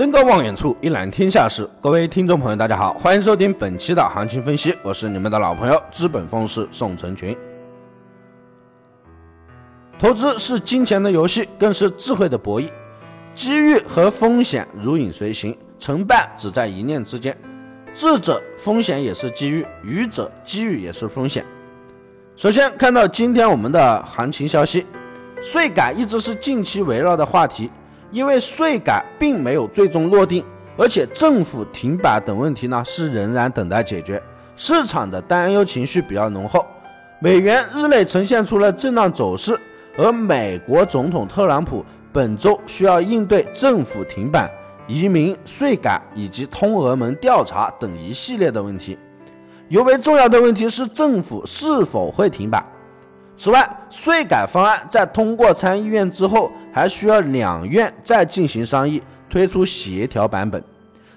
登高望远处，一览天下事。各位听众朋友，大家好，欢迎收听本期的行情分析，我是你们的老朋友资本风师宋成群。投资是金钱的游戏，更是智慧的博弈。机遇和风险如影随形，成败只在一念之间。智者风险也是机遇，愚者机遇也是风险。首先看到今天我们的行情消息，税改一直是近期围绕的话题。因为税改并没有最终落定，而且政府停摆等问题呢是仍然等待解决，市场的担忧情绪比较浓厚，美元日内呈现出了震荡走势，而美国总统特朗普本周需要应对政府停摆、移民、税改以及通俄门调查等一系列的问题，尤为重要的问题是政府是否会停摆。此外，税改方案在通过参议院之后，还需要两院再进行商议，推出协调版本。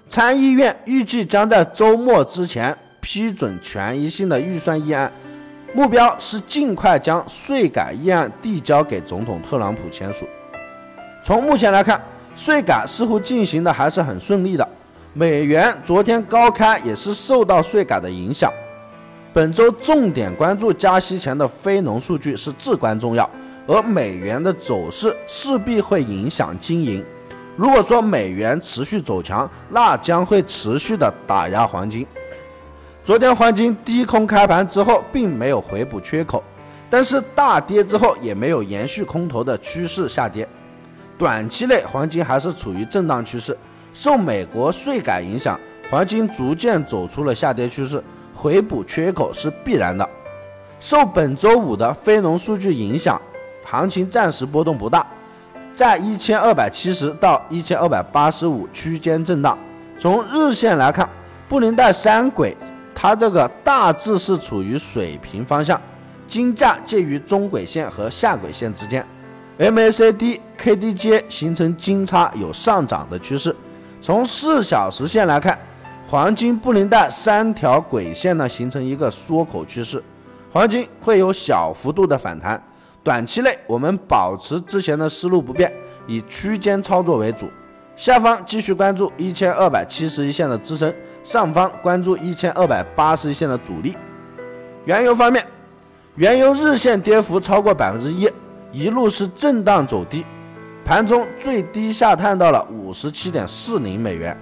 参议院预计将在周末之前批准权益性的预算议案，目标是尽快将税改议案递交给总统特朗普签署。从目前来看，税改似乎进行的还是很顺利的。美元昨天高开也是受到税改的影响。本周重点关注加息前的非农数据是至关重要，而美元的走势势必会影响金银。如果说美元持续走强，那将会持续的打压黄金。昨天黄金低空开盘之后，并没有回补缺口，但是大跌之后也没有延续空头的趋势下跌。短期内黄金还是处于震荡趋势，受美国税改影响，黄金逐渐走出了下跌趋势。回补缺口是必然的。受本周五的非农数据影响，行情暂时波动不大，在一千二百七十到一千二百八十五区间震荡。从日线来看，布林带三轨它这个大致是处于水平方向，金价介于中轨线和下轨线之间，MACD、KDJ 形成金叉，有上涨的趋势。从四小时线来看。黄金布林带三条轨线呢，形成一个缩口趋势，黄金会有小幅度的反弹。短期内我们保持之前的思路不变，以区间操作为主。下方继续关注一千二百七十一线的支撑，上方关注一千二百八十一线的阻力。原油方面，原油日线跌幅超过百分之一，一路是震荡走低，盘中最低下探到了五十七点四零美元。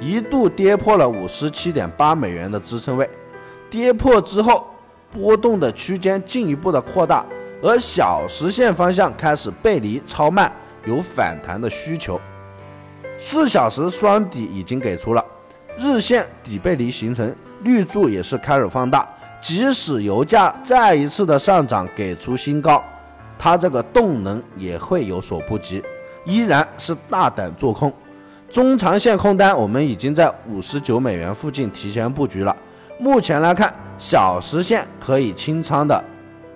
一度跌破了五十七点八美元的支撑位，跌破之后，波动的区间进一步的扩大，而小时线方向开始背离超卖，有反弹的需求。四小时双底已经给出了，日线底背离形成，绿柱也是开始放大。即使油价再一次的上涨给出新高，它这个动能也会有所不及，依然是大胆做空。中长线空单，我们已经在五十九美元附近提前布局了。目前来看，小时线可以清仓的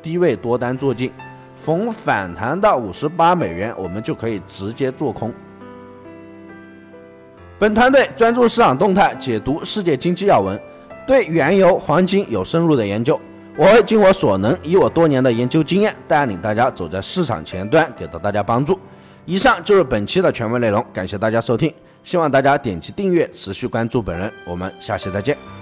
低位多单做进，逢反弹到五十八美元，我们就可以直接做空。本团队专注市场动态，解读世界经济要闻，对原油、黄金有深入的研究。我会尽我所能，以我多年的研究经验，带领大家走在市场前端，给到大家帮助。以上就是本期的全部内容，感谢大家收听，希望大家点击订阅，持续关注本人，我们下期再见。